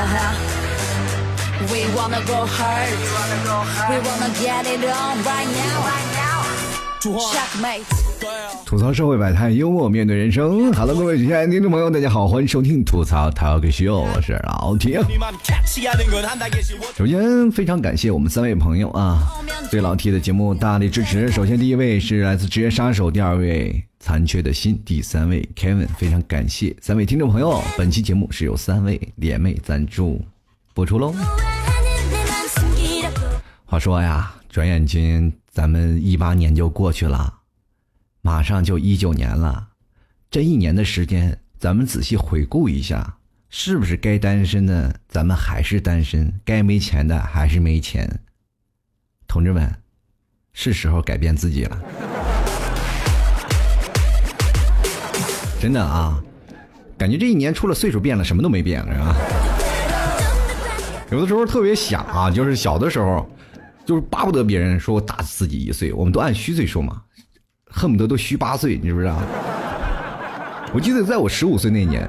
Uh-huh. We wanna go hard. We wanna get it on right now. Checkmate. 吐槽社会百态，幽默面对人生。Hello，各位亲爱的听众朋友，大家好，欢迎收听吐槽 Talk Show，我是老铁。首先，非常感谢我们三位朋友啊，对老 T 的节目大力支持。首先，第一位是来自职业杀手，第二位残缺的心，第三位 Kevin，非常感谢三位听众朋友。本期节目是由三位联袂赞助播出喽。话说呀，转眼间咱们一八年就过去了。马上就一九年了，这一年的时间，咱们仔细回顾一下，是不是该单身的咱们还是单身，该没钱的还是没钱？同志们，是时候改变自己了。真的啊，感觉这一年除了岁数变了，什么都没变，是吧？有的时候特别想啊，就是小的时候，就是巴不得别人说我大自己一岁，我们都按虚岁数嘛。恨不得都虚八岁，你知不知道？我记得在我十五岁那年，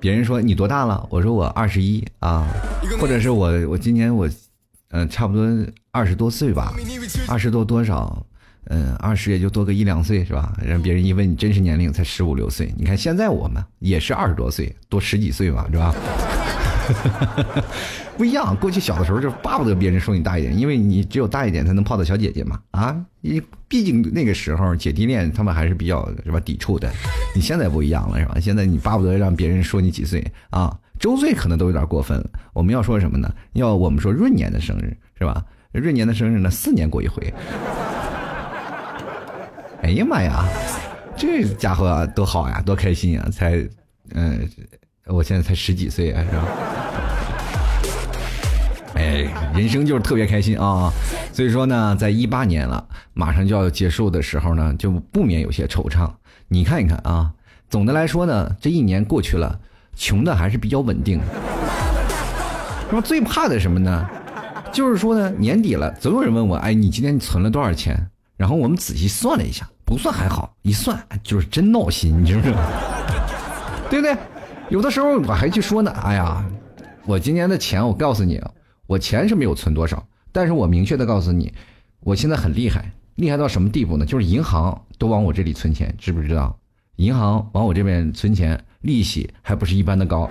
别人说你多大了？我说我二十一啊，或者是我我今年我，嗯，差不多二十多岁吧，二十多多少？嗯，二十也就多个一两岁是吧？让别人一问你真实年龄才十五六岁。你看现在我们也是二十多岁，多十几岁嘛，是吧？不一样，过去小的时候就巴不得别人说你大一点，因为你只有大一点才能泡到小姐姐嘛。啊，你毕竟那个时候姐弟恋他们还是比较是吧抵触的。你现在不一样了是吧？现在你巴不得让别人说你几岁啊？周岁可能都有点过分了。我们要说什么呢？要我们说闰年的生日是吧？闰年的生日呢，四年过一回。哎呀妈呀，这家伙多好呀，多开心呀！才嗯，我现在才十几岁啊，是吧？哎，人生就是特别开心啊！所以说呢，在一八年了，马上就要结束的时候呢，就不免有些惆怅。你看一看啊，总的来说呢，这一年过去了，穷的还是比较稳定。那么最怕的什么呢？就是说呢，年底了，总有人问我，哎，你今天存了多少钱？然后我们仔细算了一下，不算还好，一算就是真闹心，你知不知道？对不对？有的时候我还去说呢，哎呀，我今年的钱，我告诉你。我钱是没有存多少，但是我明确的告诉你，我现在很厉害，厉害到什么地步呢？就是银行都往我这里存钱，知不知道？银行往我这边存钱，利息还不是一般的高。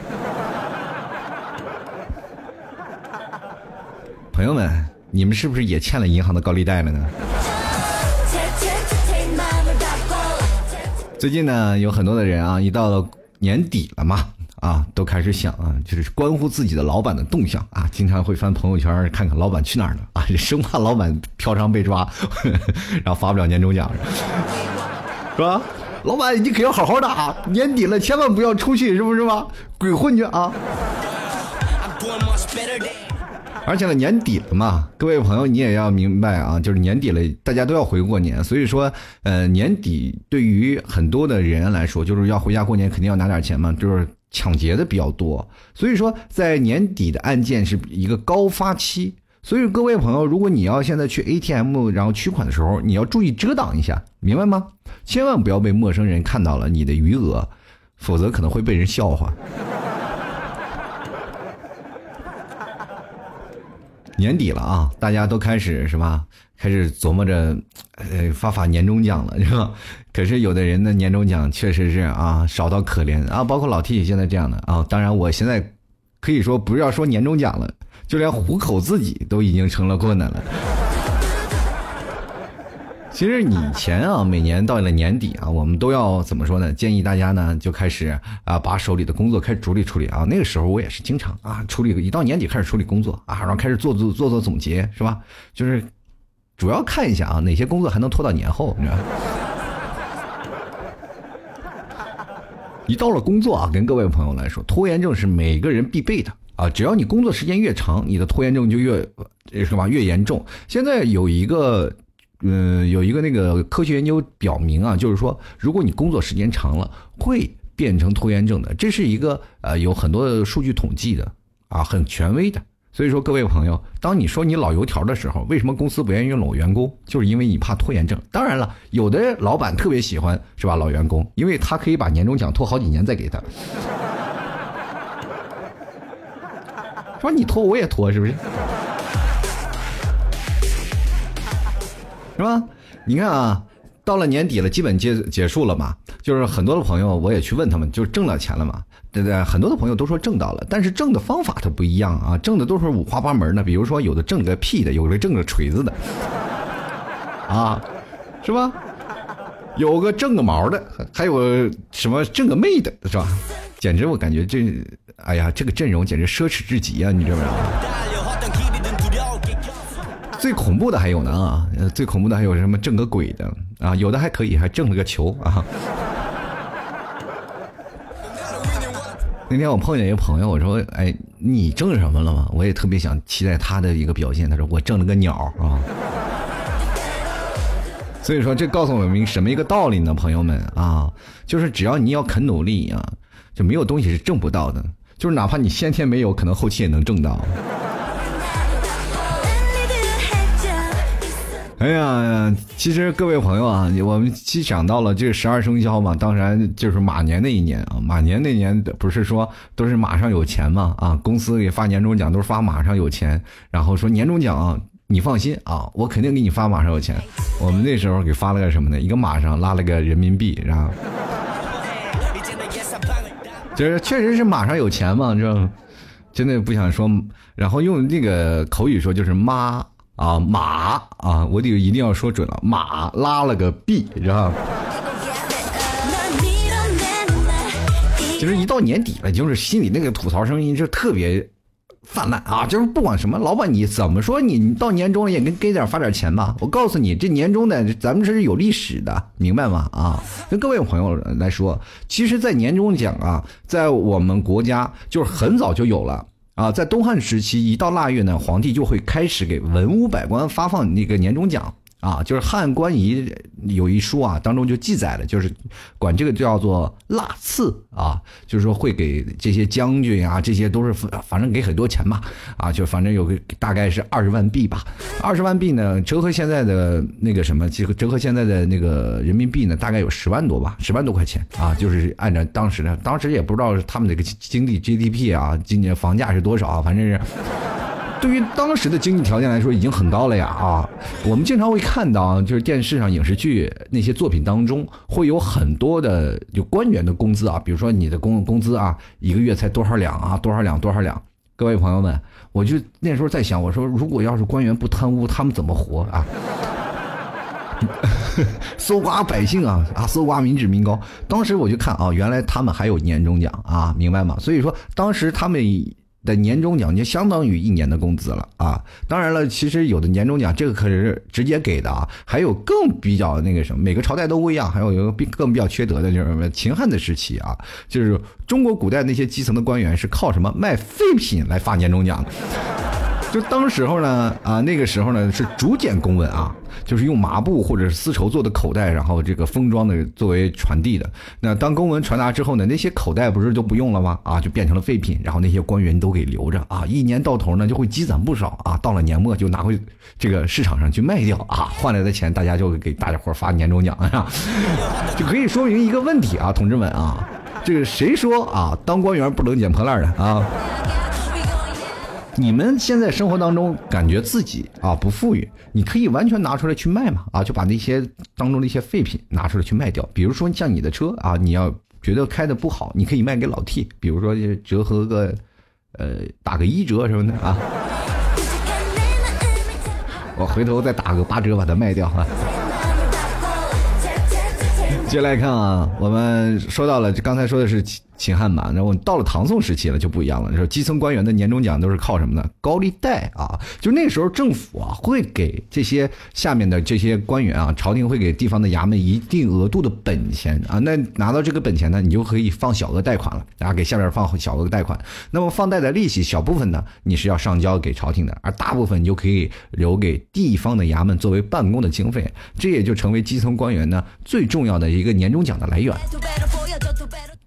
朋友们，你们是不是也欠了银行的高利贷了呢？最近呢，有很多的人啊，一到了年底了嘛。啊，都开始想啊，就是关乎自己的老板的动向啊，经常会翻朋友圈看看老板去哪儿了啊，生怕老板嫖娼被抓，然后发不了年终奖，是吧？老板你可要好好的啊，年底了千万不要出去，是不是吧？鬼混去啊！而且呢，年底了嘛，各位朋友你也要明白啊，就是年底了，大家都要回过年，所以说，呃，年底对于很多的人来说，就是要回家过年，肯定要拿点钱嘛，就是。抢劫的比较多，所以说在年底的案件是一个高发期。所以各位朋友，如果你要现在去 ATM 然后取款的时候，你要注意遮挡一下，明白吗？千万不要被陌生人看到了你的余额，否则可能会被人笑话。年底了啊，大家都开始是吧？开始琢磨着，呃，发发年终奖了，是吧？可是有的人的年终奖确实是啊，少到可怜啊，包括老 T 现在这样的啊。当然，我现在可以说不要说年终奖了，就连糊口自己都已经成了困难了。其实以前啊，每年到了年底啊，我们都要怎么说呢？建议大家呢就开始啊，把手里的工作开始处理处理啊。那个时候我也是经常啊，处理一到年底开始处理工作啊，然后开始做做做做总结，是吧？就是。主要看一下啊，哪些工作还能拖到年后？你知道？一到了工作啊，跟各位朋友来说，拖延症是每个人必备的啊。只要你工作时间越长，你的拖延症就越是吧越严重。现在有一个嗯，有一个那个科学研究表明啊，就是说，如果你工作时间长了，会变成拖延症的。这是一个呃有很多的数据统计的啊，很权威的。所以说，各位朋友，当你说你老油条的时候，为什么公司不愿意用老员工？就是因为你怕拖延症。当然了，有的老板特别喜欢是吧？老员工，因为他可以把年终奖拖好几年再给他。说你拖我也拖，是不是？是吧？你看啊，到了年底了，基本结结束了嘛。就是很多的朋友，我也去问他们，就挣到钱了嘛？对不对？很多的朋友都说挣到了，但是挣的方法它不一样啊，挣的都是五花八门的。比如说，有的挣个屁的，有的挣个锤子的，啊，是吧？有个挣个毛的，还有什么挣个妹的，是吧？简直我感觉这，哎呀，这个阵容简直奢侈至极啊！你知不知道？最恐怖的还有呢啊，最恐怖的还有什么挣个鬼的啊？有的还可以，还挣了个球啊。那天我碰见一个朋友，我说：“哎，你挣什么了吗？”我也特别想期待他的一个表现。他说：“我挣了个鸟啊。”所以说，这告诉我们什么一个道理呢？朋友们啊，就是只要你要肯努力啊，就没有东西是挣不到的。就是哪怕你先天没有，可能后期也能挣到。哎呀，其实各位朋友啊，我们既想到了这个十二生肖嘛，当然就是马年那一年啊。马年那年不是说都是马上有钱嘛啊，公司给发年终奖都是发马上有钱，然后说年终奖啊你放心啊，我肯定给你发马上有钱。我们那时候给发了个什么呢？一个马上拉了个人民币，然后就是确实是马上有钱嘛，这真的不想说，然后用那个口语说就是妈。啊马啊，我得一定要说准了，马拉了个币知道吧？就是一到年底了，就是心里那个吐槽声音就特别泛滥啊！就是不管什么，老板你怎么说，你到年终了也给给点发点钱吧。我告诉你，这年终的咱们这是有历史的，明白吗？啊，跟各位朋友来说，其实，在年终奖啊，在我们国家就是很早就有了。啊，在东汉时期，一到腊月呢，皇帝就会开始给文武百官发放那个年终奖。啊，就是《汉官仪》有一书啊，当中就记载了，就是管这个叫做腊赐啊，就是说会给这些将军啊，这些都是反正给很多钱吧，啊，就反正有个大概是二十万币吧，二十万币呢，折合现在的那个什么，折合折合现在的那个人民币呢，大概有十万多吧，十万多块钱啊，就是按照当时的，当时也不知道他们这个经济 GDP 啊，今年房价是多少啊，反正是。对于当时的经济条件来说，已经很高了呀！啊，我们经常会看到，就是电视上影视剧那些作品当中，会有很多的有官员的工资啊，比如说你的工工资啊，一个月才多少两啊，多少两多少两。各位朋友们，我就那时候在想，我说如果要是官员不贪污，他们怎么活啊？搜刮百姓啊啊，搜刮民脂民膏。当时我就看啊，原来他们还有年终奖啊，明白吗？所以说当时他们。的年终奖就相当于一年的工资了啊！当然了，其实有的年终奖这个可是直接给的啊，还有更比较那个什么，每个朝代都不一样。还有一个比更比较缺德的就是什么？秦汉的时期啊，就是中国古代那些基层的官员是靠什么卖废品来发年终奖的？就当时候呢啊，那个时候呢是竹简公文啊。就是用麻布或者是丝绸做的口袋，然后这个封装的作为传递的。那当公文传达之后呢，那些口袋不是就不用了吗？啊，就变成了废品，然后那些官员都给留着啊。一年到头呢，就会积攒不少啊。到了年末就拿回这个市场上去卖掉啊，换来的钱大家就给大家伙发年终奖啊，就可以说明一个问题啊，同志们啊，这个谁说啊，当官员不能捡破烂的啊？你们现在生活当中感觉自己啊不富裕，你可以完全拿出来去卖嘛啊，就把那些当中的一些废品拿出来去卖掉。比如说像你的车啊，你要觉得开的不好，你可以卖给老 T，比如说折合个呃打个一折什么的啊，我回头再打个八折把它卖掉啊。接下来看啊，我们说到了，刚才说的是。秦汉嘛，然后到了唐宋时期了就不一样了。你说基层官员的年终奖都是靠什么呢？高利贷啊，就那时候政府啊会给这些下面的这些官员啊，朝廷会给地方的衙门一定额度的本钱啊。那拿到这个本钱呢，你就可以放小额贷款了，然后给下边放小额贷款。那么放贷的利息小部分呢，你是要上交给朝廷的，而大部分你就可以留给地方的衙门作为办公的经费。这也就成为基层官员呢最重要的一个年终奖的来源。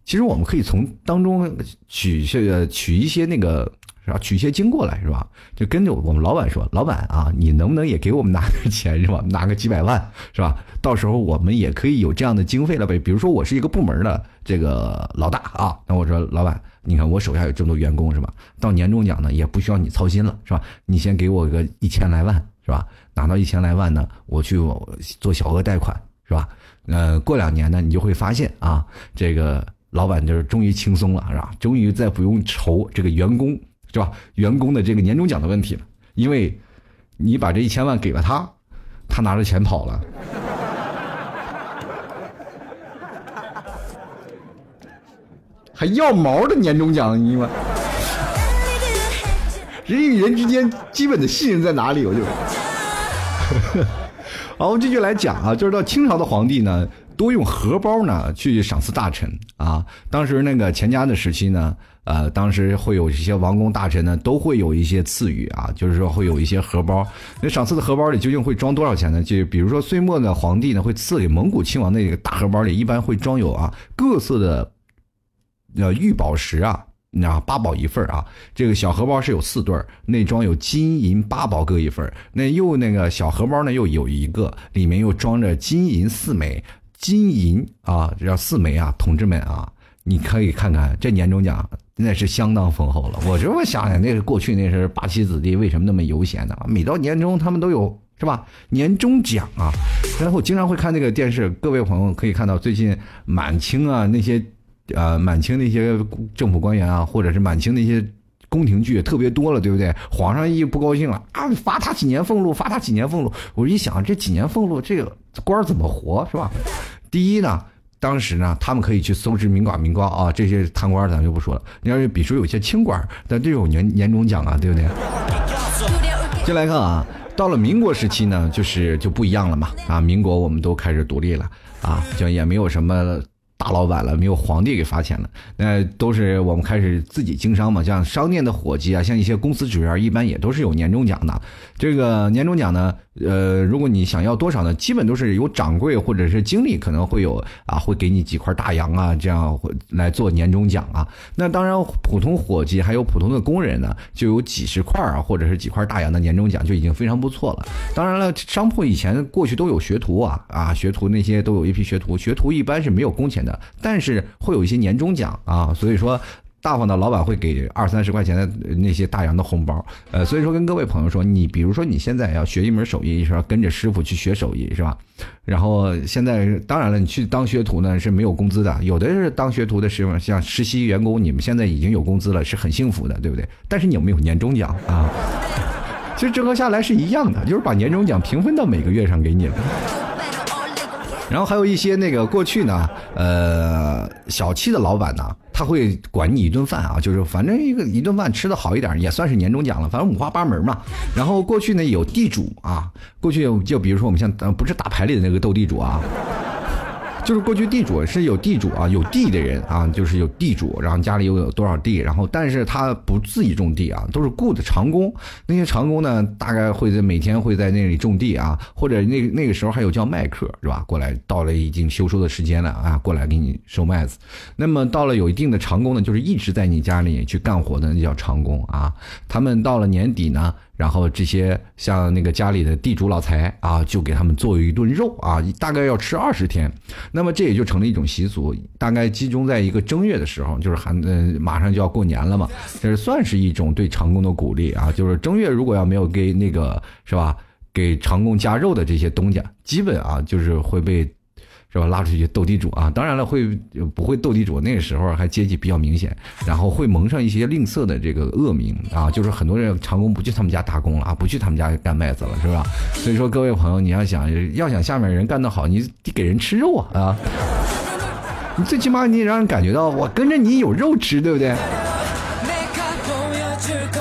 其实我们可以从当中取些取一些那个是吧？取一些经过来是吧？就跟着我们老板说，老板啊，你能不能也给我们拿点钱是吧？拿个几百万是吧？到时候我们也可以有这样的经费了呗。比如说我是一个部门的这个老大啊，那我说老板，你看我手下有这么多员工是吧？到年终奖呢也不需要你操心了是吧？你先给我个一千来万是吧？拿到一千来万呢，我去做小额贷款是吧？呃，过两年呢，你就会发现啊，这个老板就是终于轻松了是吧？终于再不用愁这个员工是吧？员工的这个年终奖的问题了，因为你把这一千万给了他，他拿着钱跑了。还要毛的年终奖，你妈！人与人之间基本的信任在哪里？我就，好，我们继续来讲啊，就是到清朝的皇帝呢，多用荷包呢去赏赐大臣啊。当时那个乾嘉的时期呢，呃，当时会有一些王公大臣呢，都会有一些赐予啊，就是说会有一些荷包。那赏赐的荷包里究竟会装多少钱呢？就比如说岁末的皇帝呢，会赐给蒙古亲王那个大荷包里，一般会装有啊各色的。呃，玉宝石啊，那八宝一份啊。这个小荷包是有四对内装有金银八宝各一份那又那个小荷包呢，又有一个，里面又装着金银四枚，金银啊，这叫四枚啊，同志们啊，你可以看看这年终奖，那是相当丰厚了。我这么想想，那是过去那是八旗子弟为什么那么悠闲呢？每到年终，他们都有是吧？年终奖啊。然后经常会看那个电视，各位朋友可以看到最近满清啊那些。呃，满清那些政府官员啊，或者是满清那些宫廷剧特别多了，对不对？皇上一不高兴了啊，罚他几年俸禄，罚他几年俸禄。我一想，这几年俸禄，这个官怎么活，是吧？第一呢，当时呢，他们可以去搜知民寡民高啊，这些贪官咱就不说了。你要是比如说有些清官，但这有年年终奖啊，对不对？进来看啊，到了民国时期呢，就是就不一样了嘛啊，民国我们都开始独立了啊，就也没有什么。大老板了，没有皇帝给发钱了，那都是我们开始自己经商嘛。像商店的伙计啊，像一些公司职员，一般也都是有年终奖的。这个年终奖呢，呃，如果你想要多少呢，基本都是由掌柜或者是经理可能会有啊，会给你几块大洋啊，这样来做年终奖啊。那当然，普通伙计还有普通的工人呢，就有几十块啊，或者是几块大洋的年终奖就已经非常不错了。当然了，商铺以前过去都有学徒啊，啊，学徒那些都有一批学徒，学徒一般是没有工钱。但是会有一些年终奖啊，所以说大方的老板会给二三十块钱的那些大洋的红包，呃，所以说跟各位朋友说，你比如说你现在要学一门手艺是吧，跟着师傅去学手艺是吧？然后现在当然了，你去当学徒呢是没有工资的，有的是当学徒的师傅，像实习员工，你们现在已经有工资了，是很幸福的，对不对？但是你有没有年终奖啊？其实整合下来是一样的，就是把年终奖平分到每个月上给你了。然后还有一些那个过去呢，呃，小气的老板呢，他会管你一顿饭啊，就是反正一个一顿饭吃的好一点，也算是年终奖了。反正五花八门嘛。然后过去呢有地主啊，过去就比如说我们像不是打牌里的那个斗地主啊。就是过去地主是有地主啊，有地的人啊，就是有地主，然后家里又有多少地，然后但是他不自己种地啊，都是雇的长工。那些长工呢，大概会在每天会在那里种地啊，或者那那个时候还有叫麦客是吧？过来到了已经休收的时间了啊，过来给你收麦子。那么到了有一定的长工呢，就是一直在你家里去干活的，那叫长工啊。他们到了年底呢。然后这些像那个家里的地主老财啊，就给他们做一顿肉啊，大概要吃二十天。那么这也就成了一种习俗，大概集中在一个正月的时候，就是还嗯马上就要过年了嘛，这是算是一种对长工的鼓励啊。就是正月如果要没有给那个是吧，给长工加肉的这些东家，基本啊就是会被。是吧？拉出去斗地主啊！当然了，会不会斗地主？那个时候还阶级比较明显，然后会蒙上一些吝啬的这个恶名啊！就是很多人长工不去他们家打工了啊，不去他们家干麦子了，是吧？所以说，各位朋友，你要想要想下面人干得好，你得给人吃肉啊啊！你最起码你让人感觉到我跟着你有肉吃，对不对？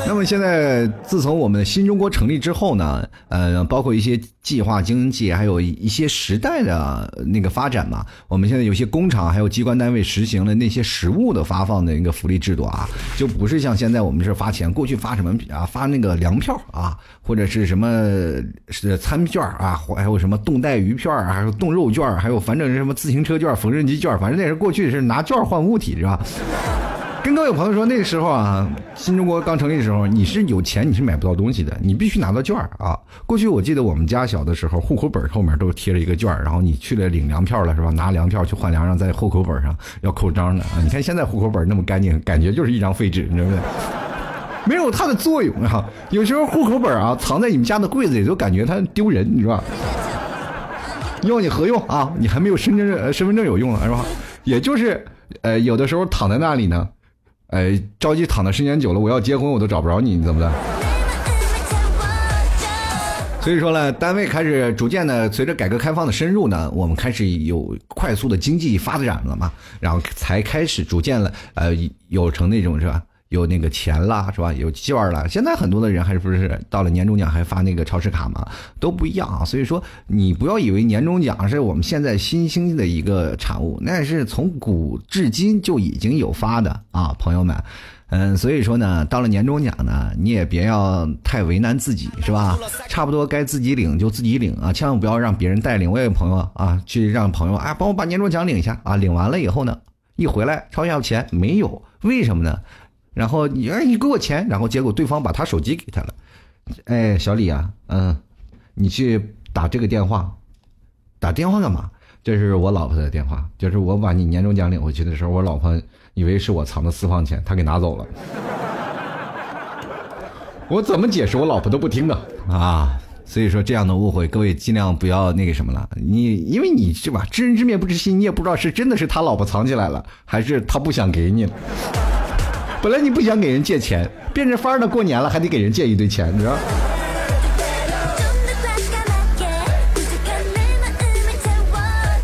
那么现在，自从我们新中国成立之后呢，呃，包括一些计划经济，还有一些时代的那个发展嘛，我们现在有些工厂还有机关单位实行了那些实物的发放的一个福利制度啊，就不是像现在我们是发钱，过去发什么啊，发那个粮票啊，或者是什么是餐券啊，还有什么冻带鱼片还有冻肉券还有反正什么自行车券、缝纫机券，反正那是过去是拿券换物体是吧？跟各位朋友说，那个时候啊，新中国刚成立的时候，你是有钱你是买不到东西的，你必须拿到券啊。过去我记得我们家小的时候，户口本后面都贴了一个券然后你去了领粮票了是吧？拿粮票去换粮，让在户口本上要扣章的啊。你看现在户口本那么干净，感觉就是一张废纸，你知道不？没有它的作用啊。有时候户口本啊藏在你们家的柜子里，都感觉它丢人，你知道吧？要你何用啊？你还没有身份证，身份证有用了是吧？也就是，呃，有的时候躺在那里呢。哎，着急躺的时间久了，我要结婚我都找不着你，你怎么的？所以说呢，单位开始逐渐的随着改革开放的深入呢，我们开始有快速的经济发展了嘛，然后才开始逐渐了，呃，有成那种是吧？有那个钱啦，是吧？有券了。现在很多的人还是不是到了年终奖还发那个超市卡嘛，都不一样啊。所以说，你不要以为年终奖是我们现在新兴的一个产物，那是从古至今就已经有发的啊，朋友们。嗯，所以说呢，到了年终奖呢，你也别要太为难自己，是吧？差不多该自己领就自己领啊，千万不要让别人带领。我有朋友啊，去让朋友啊帮我把年终奖领一下啊，领完了以后呢，一回来超要钱没有？为什么呢？然后你哎，你给我钱，然后结果对方把他手机给他了，哎，小李啊，嗯，你去打这个电话，打电话干嘛？这是我老婆的电话，就是我把你年终奖领回去的时候，我老婆以为是我藏的私房钱，她给拿走了。我怎么解释，我老婆都不听的啊。所以说这样的误会，各位尽量不要那个什么了。你因为你是吧，知人知面不知心，你也不知道是真的是他老婆藏起来了，还是他不想给你了。本来你不想给人借钱，变着法儿的过年了还得给人借一堆钱，你知道？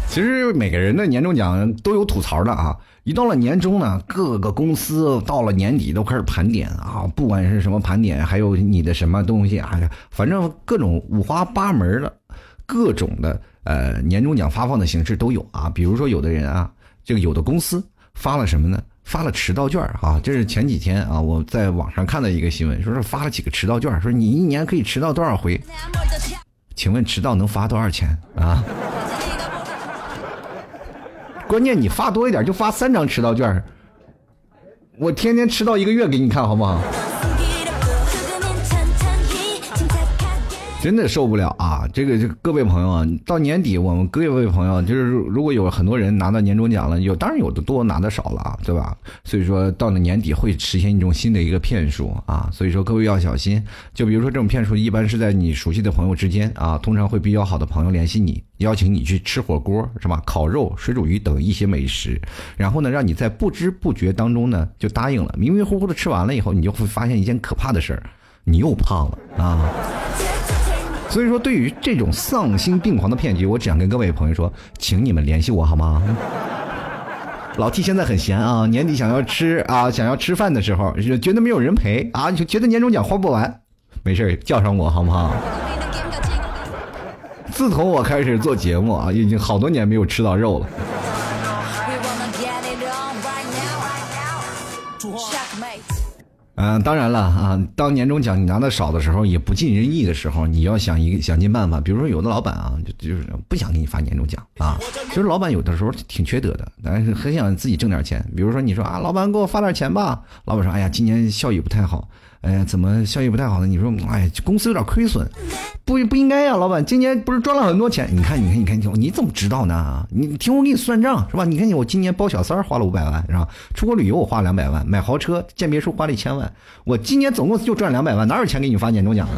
其实每个人的年终奖都有吐槽的啊！一到了年终呢，各个公司到了年底都开始盘点啊，不管是什么盘点，还有你的什么东西啊，反正各种五花八门的，各种的呃年终奖发放的形式都有啊。比如说有的人啊，这个有的公司发了什么呢？发了迟到券啊！这是前几天啊，我在网上看到一个新闻，说是发了几个迟到券，说你一年可以迟到多少回？请问迟到能罚多少钱啊？关键你发多一点，就发三张迟到券，我天天迟到一个月给你看好不好？真的受不了啊！这个，这各位朋友啊，到年底我们各位朋友就是，如果有很多人拿到年终奖了，有当然有的多，拿的少了啊，对吧？所以说到了年底会实现一种新的一个骗术啊，所以说各位要小心。就比如说这种骗术，一般是在你熟悉的朋友之间啊，通常会比较好的朋友联系你，邀请你去吃火锅，是吧？烤肉、水煮鱼等一些美食，然后呢，让你在不知不觉当中呢就答应了，迷迷糊糊的吃完了以后，你就会发现一件可怕的事儿，你又胖了啊。所以说，对于这种丧心病狂的骗局，我只想跟各位朋友说，请你们联系我好吗？老 T 现在很闲啊，年底想要吃啊，想要吃饭的时候，觉得没有人陪啊，就觉得年终奖花不完，没事叫上我好不好？自从我开始做节目啊，已经好多年没有吃到肉了。嗯，当然了啊，当年终奖你拿的少的时候，也不尽人意的时候，你要想一个想尽办法。比如说，有的老板啊，就就是不想给你发年终奖啊。其实老板有的时候挺缺德的，但是很想自己挣点钱。比如说，你说啊，老板给我发点钱吧。老板说，哎呀，今年效益不太好。哎呀，怎么效益不太好呢？你说，哎，公司有点亏损，不不应该呀，老板，今年不是赚了很多钱？你看，你看，你看，你怎么知道呢？你听我给你算账是吧？你看你，我今年包小三花了五百万是吧？出国旅游我花两百万，买豪车建别墅花了一千万，我今年总共就赚两百万，哪有钱给你发年终奖呢？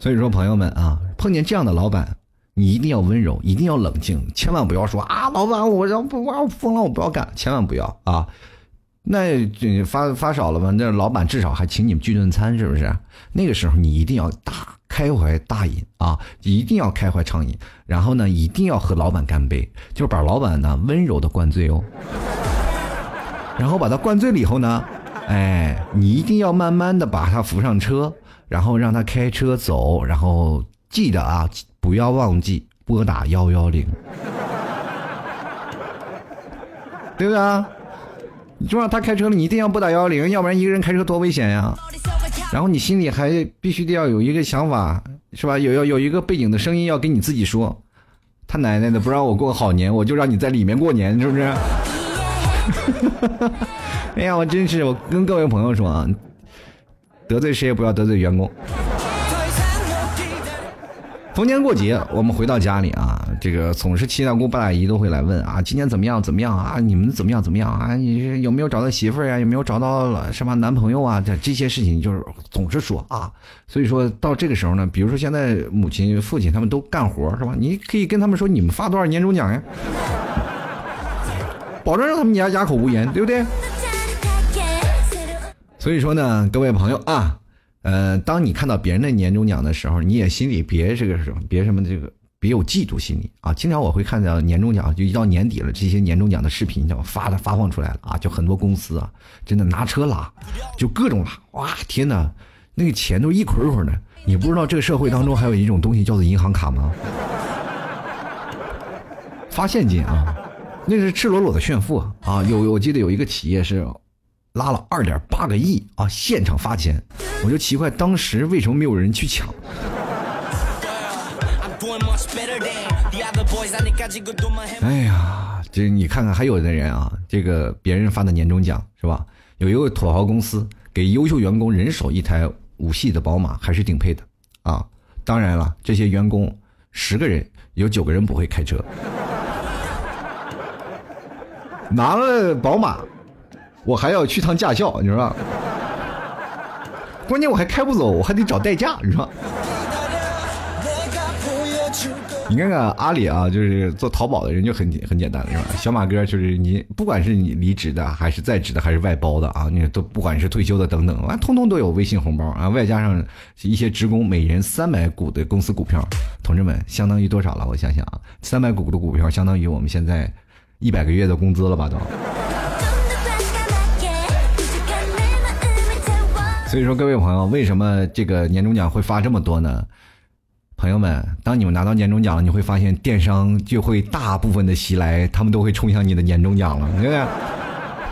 所以说，朋友们啊，碰见这样的老板，你一定要温柔，一定要冷静，千万不要说啊，老板，我要不我要疯了，我不要干，千万不要啊。那发发少了吧？那老板至少还请你们聚顿餐，是不是？那个时候你一定要大开怀大饮啊，一定要开怀畅饮，然后呢，一定要和老板干杯，就把老板呢温柔的灌醉哦。然后把他灌醉了以后呢，哎，你一定要慢慢的把他扶上车，然后让他开车走，然后记得啊，不要忘记拨打幺幺零，对不对啊？你就让他开车了，你一定要拨打幺幺零，要不然一个人开车多危险呀。然后你心里还必须得要有一个想法，是吧？有要有一个背景的声音要跟你自己说，他奶奶的不让我过个好年，我就让你在里面过年，是不是？哎呀，我真是，我跟各位朋友说啊，得罪谁也不要得罪员工。逢年过节，我们回到家里啊，这个总是七大姑八大姨都会来问啊，今年怎么样怎么样啊？你们怎么样怎么样啊？你有没有找到媳妇儿呀？有没有找到什么男朋友啊？这这些事情就是总是说啊。所以说到这个时候呢，比如说现在母亲、父亲他们都干活是吧？你可以跟他们说，你们发多少年终奖呀？保证让他们家哑口无言，对不对？所以说呢，各位朋友啊。呃，当你看到别人的年终奖的时候，你也心里别这个什么，别什么这个，别有嫉妒心理啊。经常我会看到年终奖，就一到年底了，这些年终奖的视频就发的发放出来了啊，就很多公司啊，真的拿车拉，就各种拉，哇，天哪，那个钱都一捆一捆的。你不知道这个社会当中还有一种东西叫做银行卡吗？发现金啊，那是赤裸裸的炫富 啊。有我记得有一个企业是。拉了二点八个亿啊！现场发钱，我就奇怪当时为什么没有人去抢。哎呀，这你看看，还有的人啊，这个别人发的年终奖是吧？有一个土豪公司给优秀员工人手一台五系的宝马，还是顶配的啊！当然了，这些员工十个人有九个人不会开车，拿了宝马。我还要去趟驾校，你知道吧？关键我还开不走，我还得找代驾，你说？你看看阿里啊，就是做淘宝的人就很很简单了，是吧？小马哥就是你，不管是你离职的，还是在职的，还是外包的啊，你都不管是退休的等等，完通通都有微信红包啊，外加上一些职工每人三百股的公司股票，同志们相当于多少了？我想想啊，三百股的股票相当于我们现在一百个月的工资了吧？都。所以说，各位朋友，为什么这个年终奖会发这么多呢？朋友们，当你们拿到年终奖了，你会发现电商就会大部分的袭来，他们都会冲向你的年终奖了。对不对，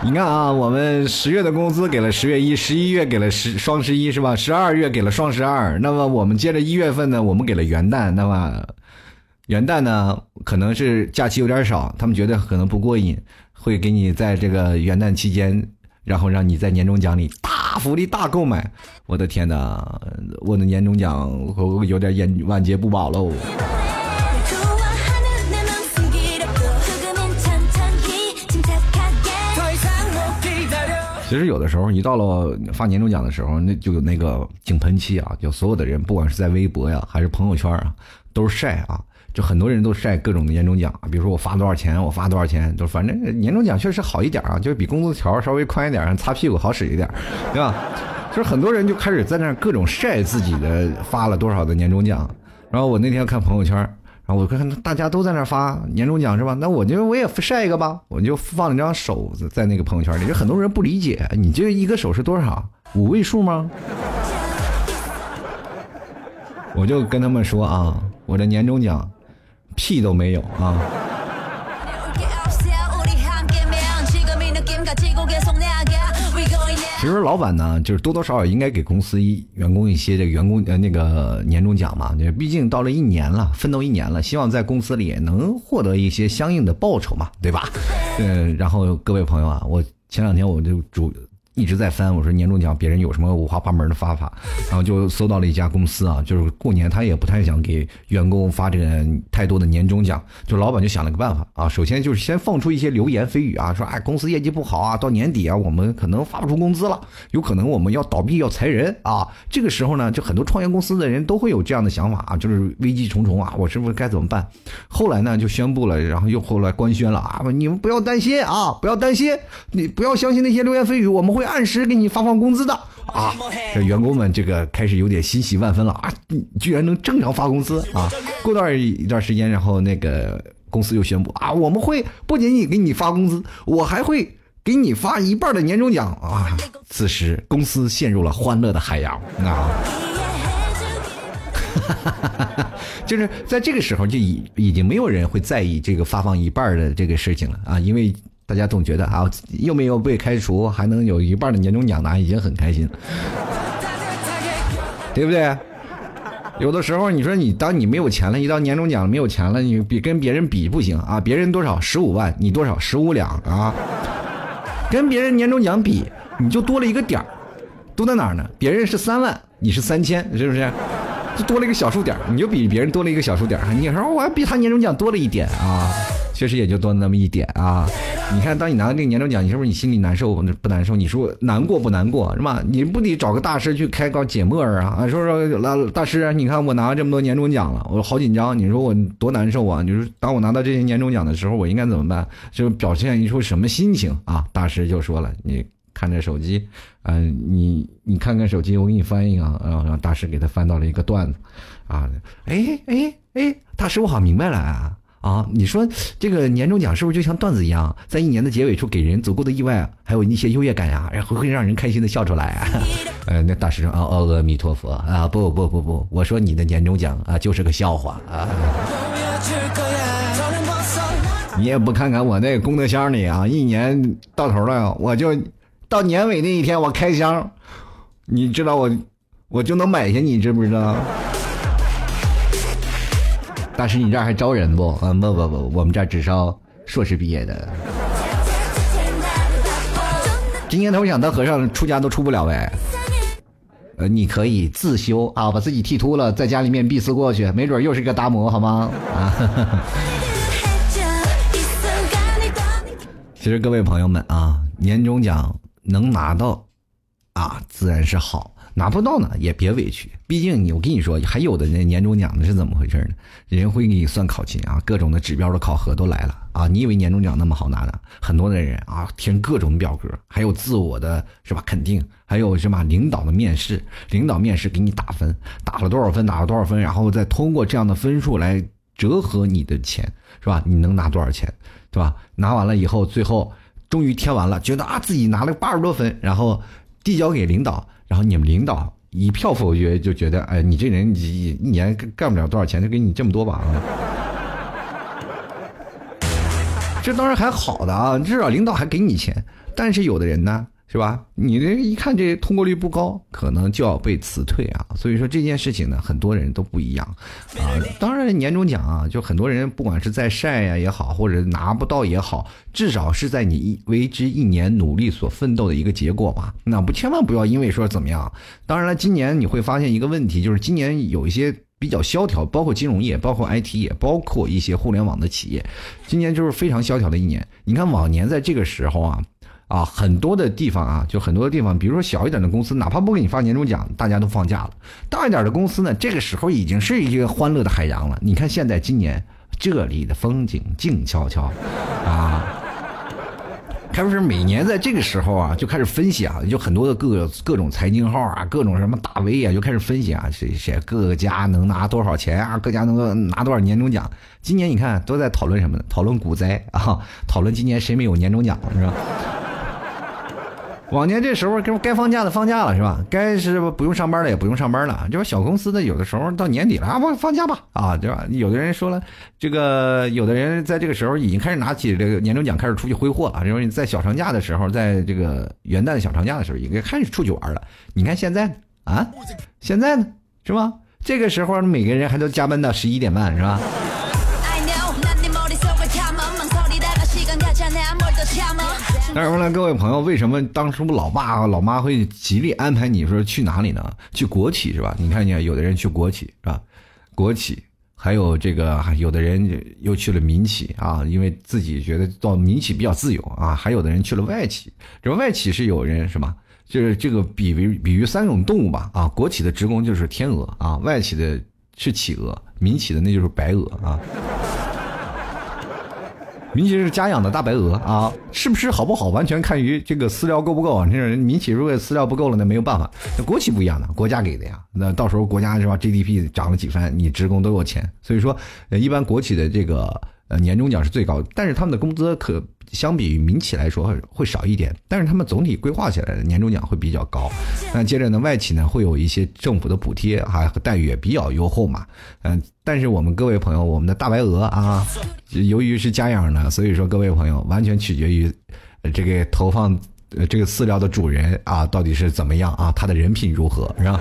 你看啊，我们十月的工资给了十月一，十一月给了十双十一，是吧？十二月给了双十二，那么我们接着一月份呢，我们给了元旦。那么元旦呢，可能是假期有点少，他们觉得可能不过瘾，会给你在这个元旦期间。然后让你在年终奖里大福利大购买，我的天哪，我的年终奖我有点眼晚节不保喽。其实有的时候一到了发年终奖的时候，那就有那个井喷气啊，就所有的人不管是在微博呀还是朋友圈啊，都是晒啊。就很多人都晒各种的年终奖，比如说我发多少钱，我发多少钱，就反正年终奖确实好一点啊，就是比工资条稍微宽一点，擦屁股好使一点，对吧？就是很多人就开始在那各种晒自己的发了多少的年终奖。然后我那天看朋友圈，然后我看大家都在那发年终奖是吧？那我就我也晒一个吧，我就放了张手在那个朋友圈里。就很多人不理解，你这一个手是多少？五位数吗？我就跟他们说啊，我的年终奖。屁都没有啊！其实老板呢，就是多多少少应该给公司一员工一些这个员工呃那个年终奖嘛。毕竟到了一年了，奋斗一年了，希望在公司里能获得一些相应的报酬嘛，对吧？嗯，然后各位朋友啊，我前两天我就主。一直在翻，我说年终奖别人有什么五花八门的发法，然后就搜到了一家公司啊，就是过年他也不太想给员工发这个太多的年终奖，就老板就想了个办法啊，首先就是先放出一些流言蜚语啊，说哎公司业绩不好啊，到年底啊我们可能发不出工资了，有可能我们要倒闭要裁人啊，这个时候呢，就很多创业公司的人都会有这样的想法啊，就是危机重重啊，我是不是该怎么办？后来呢就宣布了，然后又后来官宣了啊，你们不要担心啊，不要担心，你不要相信那些流言蜚语，我们会。按时给你发放工资的啊！这员工们这个开始有点欣喜万分了啊！居然能正常发工资啊！过段一段时间，然后那个公司又宣布啊，我们会不仅仅给你发工资，我还会给你发一半的年终奖啊！此时公司陷入了欢乐的海洋啊！就是在这个时候，就已已经没有人会在意这个发放一半的这个事情了啊，因为。大家总觉得啊，又没有被开除，还能有一半的年终奖拿，已经很开心了，对不对？有的时候你说你当你没有钱了，一到年终奖没有钱了，你比跟别人比不行啊，别人多少十五万，你多少十五两啊，跟别人年终奖比，你就多了一个点儿，多在哪儿呢？别人是三万，你是三千，是不是？就多了一个小数点儿，你就比别人多了一个小数点儿。你说我还比他年终奖多了一点啊，确实也就多那么一点啊。你看，当你拿到这个年终奖，你是不是你心里难受不难受？你说难过不难过是吧？你不得找个大师去开个解闷儿啊？说说老大师，你看我拿了这么多年终奖了，我好紧张。你说我多难受啊？你说当我拿到这些年终奖的时候，我应该怎么办？就表现一出什么心情啊？大师就说了，你。看着手机，嗯，你你看看手机，我给你翻译啊，然后让大师给他翻到了一个段子，啊，哎哎哎，大师我好像明白了啊啊，你说这个年终奖是不是就像段子一样，在一年的结尾处给人足够的意外，还有一些优越感呀，然后会让人开心的笑出来啊？呃，那大师说啊，阿弥陀佛啊，不不不不，我说你的年终奖啊就是个笑话啊，你也不看看我那功德箱里啊，一年到头了我就。到年尾那一天，我开箱，你知道我，我就能买下，你知不知道？大师，你这儿还招人不？啊，不不不，我们这儿只招硕士毕业的。今年头想当和尚，出家都出不了呗。呃，你可以自修啊，把自己剃秃了，在家里面闭思过去，没准又是个达摩，好吗？啊。其实各位朋友们啊，年终奖。能拿到，啊，自然是好；拿不到呢，也别委屈。毕竟你，我跟你说，还有的人年终奖呢是怎么回事呢？人会给你算考勤啊，各种的指标的考核都来了啊。你以为年终奖那么好拿的？很多的人啊，填各种表格，还有自我的是吧？肯定，还有什么领导的面试，领导面试给你打分，打了多少分，打了多少分，然后再通过这样的分数来折合你的钱，是吧？你能拿多少钱，对吧？拿完了以后，最后。终于填完了，觉得啊自己拿了八十多分，然后递交给领导，然后你们领导一票否决，就觉得哎你这人一一年干不了多少钱，就给你这么多吧。这当然还好的啊，至少领导还给你钱，但是有的人呢。是吧？你这一看这通过率不高，可能就要被辞退啊。所以说这件事情呢，很多人都不一样啊。当然年终奖啊，就很多人不管是在晒呀也好，或者拿不到也好，至少是在你为之一年努力所奋斗的一个结果吧。那不千万不要因为说怎么样。当然了，今年你会发现一个问题，就是今年有一些比较萧条，包括金融业，包括 IT 业，包括一些互联网的企业，今年就是非常萧条的一年。你看往年在这个时候啊。啊，很多的地方啊，就很多的地方，比如说小一点的公司，哪怕不给你发年终奖，大家都放假了。大一点的公司呢，这个时候已经是一个欢乐的海洋了。你看现在今年这里的风景静悄悄，啊，开始每年在这个时候啊，就开始分析啊，就很多的各各种财经号啊，各种什么大 V 啊，就开始分析啊，谁谁各个家能拿多少钱啊，各家能拿多少年终奖。今年你看都在讨论什么呢？讨论股灾啊，讨论今年谁没有年终奖，是吧？往年这时候该该放假的放假了是吧？该是不用上班的也不用上班了。就是小公司的有的时候到年底了啊，不放假吧啊，对吧？有的人说了，这个有的人在这个时候已经开始拿起这个年终奖开始出去挥霍了。因为在小长假的时候，在这个元旦的小长假的时候，应该开始出去玩了。你看现在呢啊，现在呢是吧？这个时候每个人还都加班到十一点半是吧？但是后来各位朋友，为什么当初老爸老妈会极力安排你说去哪里呢？去国企是吧？你看见有的人去国企是吧？国企还有这个，有的人又去了民企啊，因为自己觉得到民企比较自由啊。还有的人去了外企，这外企是有人是吧？就是这个比喻比喻三种动物吧啊。国企的职工就是天鹅啊，外企的是企鹅，民企的那就是白鹅啊。民企是家养的大白鹅啊，是不是好不好？完全看于这个饲料够不够啊。这人民企如果饲料不够了，那没有办法。那国企不一样的，国家给的呀。那到时候国家是吧？GDP 涨了几番，你职工都有钱。所以说，一般国企的这个。呃，年终奖是最高，但是他们的工资可相比于民企来说会少一点，但是他们总体规划起来的年终奖会比较高。那接着呢，外企呢会有一些政府的补贴，还待遇也比较优厚嘛。嗯，但是我们各位朋友，我们的大白鹅啊，由于是家养的，所以说各位朋友完全取决于这个投放这个饲料的主人啊，到底是怎么样啊，他的人品如何，是吧？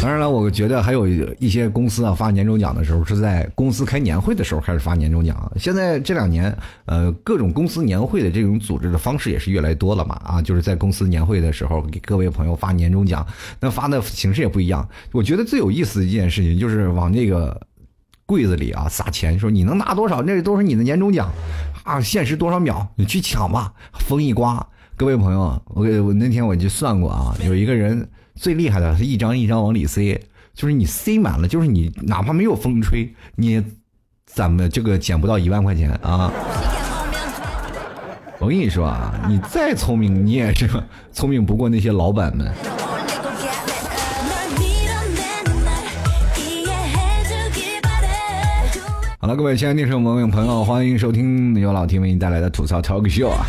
当然了，我觉得还有一些公司啊发年终奖的时候是在公司开年会的时候开始发年终奖。现在这两年，呃，各种公司年会的这种组织的方式也是越来越多了嘛啊，就是在公司年会的时候给各位朋友发年终奖，那发的形式也不一样。我觉得最有意思的一件事情就是往那个柜子里啊撒钱，说你能拿多少，那都是你的年终奖啊，限时多少秒，你去抢吧。风一刮，各位朋友，我给我那天我就算过啊，有一个人。最厉害的是一张一张往里塞，就是你塞满了，就是你哪怕没有风吹，你怎么这个捡不到一万块钱啊？我跟你说啊，你再聪明，你也是聪明不过那些老板们。好了，各位亲爱的听众朋友朋友，欢迎收听由老 T 为您带来的吐槽 Talk Show 啊！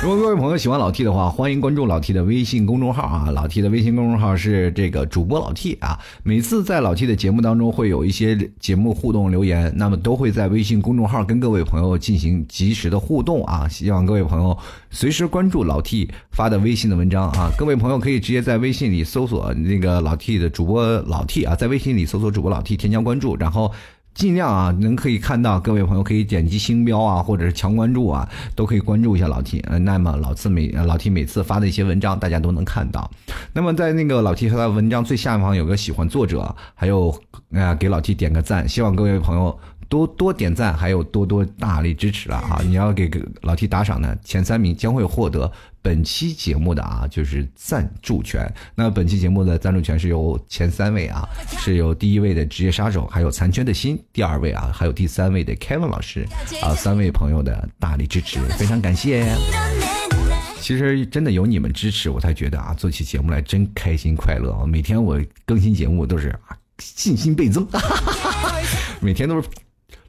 如果各位朋友喜欢老 T 的话，欢迎关注老 T 的微信公众号啊！老 T 的微信公众号是这个主播老 T 啊。每次在老 T 的节目当中会有一些节目互动留言，那么都会在微信公众号跟各位朋友进行及时的互动啊！希望各位朋友随时关注老 T 发的微信的文章啊！各位朋友可以直接在微信里搜索那个老 T 的主播老 T 啊，在微信里搜索主播老 T 添加关注，然后。尽量啊，能可以看到各位朋友可以点击星标啊，或者是强关注啊，都可以关注一下老 T。呃，那么老次每老 T 每次发的一些文章，大家都能看到。那么在那个老 T 发的文章最下方有个喜欢作者，还有啊给老 T 点个赞，希望各位朋友。多多点赞，还有多多大力支持了啊！你要给老 T 打赏呢，前三名将会获得本期节目的啊，就是赞助权。那本期节目的赞助权是由前三位啊，是由第一位的职业杀手，还有残缺的心，第二位啊，还有第三位的 Kevin 老师啊，三位朋友的大力支持，非常感谢。其实真的有你们支持，我才觉得啊，做起节目来真开心快乐。每天我更新节目都是，信心倍增，每天都是。